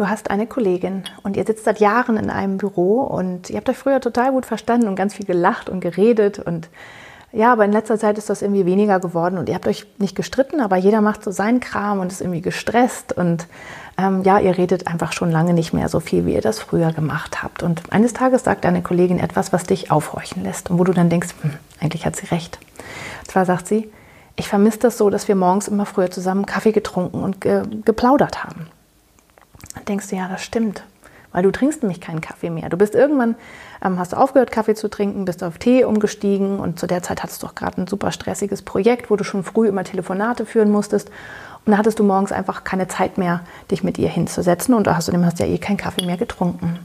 du hast eine Kollegin und ihr sitzt seit Jahren in einem Büro und ihr habt euch früher total gut verstanden und ganz viel gelacht und geredet und ja, aber in letzter Zeit ist das irgendwie weniger geworden und ihr habt euch nicht gestritten, aber jeder macht so seinen Kram und ist irgendwie gestresst und ähm, ja, ihr redet einfach schon lange nicht mehr so viel, wie ihr das früher gemacht habt. Und eines Tages sagt deine Kollegin etwas, was dich aufhorchen lässt und wo du dann denkst, hm, eigentlich hat sie recht. Und zwar sagt sie, ich vermisse das so, dass wir morgens immer früher zusammen Kaffee getrunken und ge geplaudert haben. Dann denkst du, ja, das stimmt, weil du trinkst nämlich keinen Kaffee mehr. Du bist irgendwann, ähm, hast du aufgehört, Kaffee zu trinken, bist auf Tee umgestiegen und zu der Zeit hattest du auch gerade ein super stressiges Projekt, wo du schon früh immer Telefonate führen musstest. Und da hattest du morgens einfach keine Zeit mehr, dich mit ihr hinzusetzen und außerdem hast du ja eh keinen Kaffee mehr getrunken.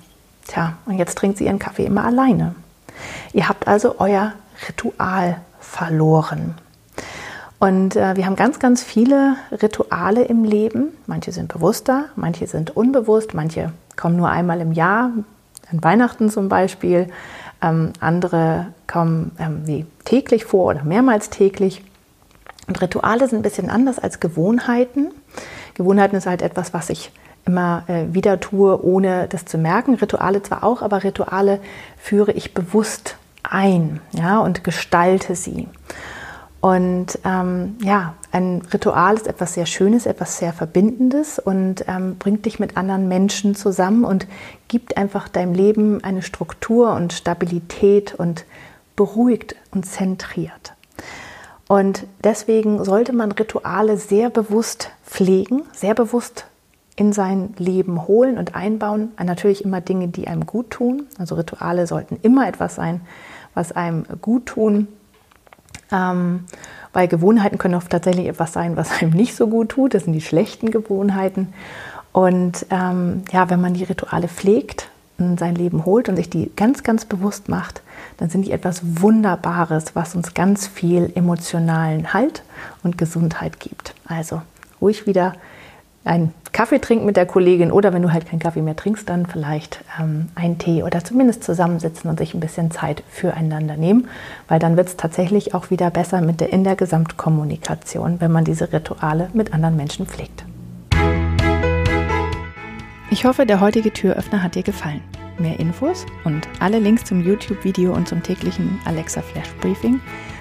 Tja, und jetzt trinkt sie ihren Kaffee immer alleine. Ihr habt also euer Ritual verloren. Und äh, wir haben ganz, ganz viele Rituale im Leben. Manche sind bewusster, manche sind unbewusst, manche kommen nur einmal im Jahr, an Weihnachten zum Beispiel. Ähm, andere kommen ähm, wie täglich vor oder mehrmals täglich. Und Rituale sind ein bisschen anders als Gewohnheiten. Gewohnheiten ist halt etwas, was ich immer äh, wieder tue, ohne das zu merken. Rituale zwar auch, aber Rituale führe ich bewusst ein ja, und gestalte sie. Und ähm, ja, ein Ritual ist etwas sehr Schönes, etwas sehr Verbindendes und ähm, bringt dich mit anderen Menschen zusammen und gibt einfach deinem Leben eine Struktur und Stabilität und beruhigt und zentriert. Und deswegen sollte man Rituale sehr bewusst pflegen, sehr bewusst in sein Leben holen und einbauen. Natürlich immer Dinge, die einem gut tun. Also Rituale sollten immer etwas sein, was einem gut tun ähm, weil Gewohnheiten können auch tatsächlich etwas sein, was einem nicht so gut tut. Das sind die schlechten Gewohnheiten. Und ähm, ja, wenn man die Rituale pflegt und sein Leben holt und sich die ganz, ganz bewusst macht, dann sind die etwas Wunderbares, was uns ganz viel emotionalen Halt und Gesundheit gibt. Also ruhig wieder einen Kaffee trinken mit der Kollegin oder wenn du halt keinen Kaffee mehr trinkst, dann vielleicht ähm, einen Tee oder zumindest zusammensitzen und sich ein bisschen Zeit füreinander nehmen, weil dann wird es tatsächlich auch wieder besser mit der, in der Gesamtkommunikation, wenn man diese Rituale mit anderen Menschen pflegt. Ich hoffe, der heutige Türöffner hat dir gefallen. Mehr Infos und alle Links zum YouTube-Video und zum täglichen Alexa Flash Briefing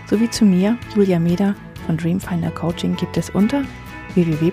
sowie zu mir, Julia Meder von Dreamfinder Coaching gibt es unter www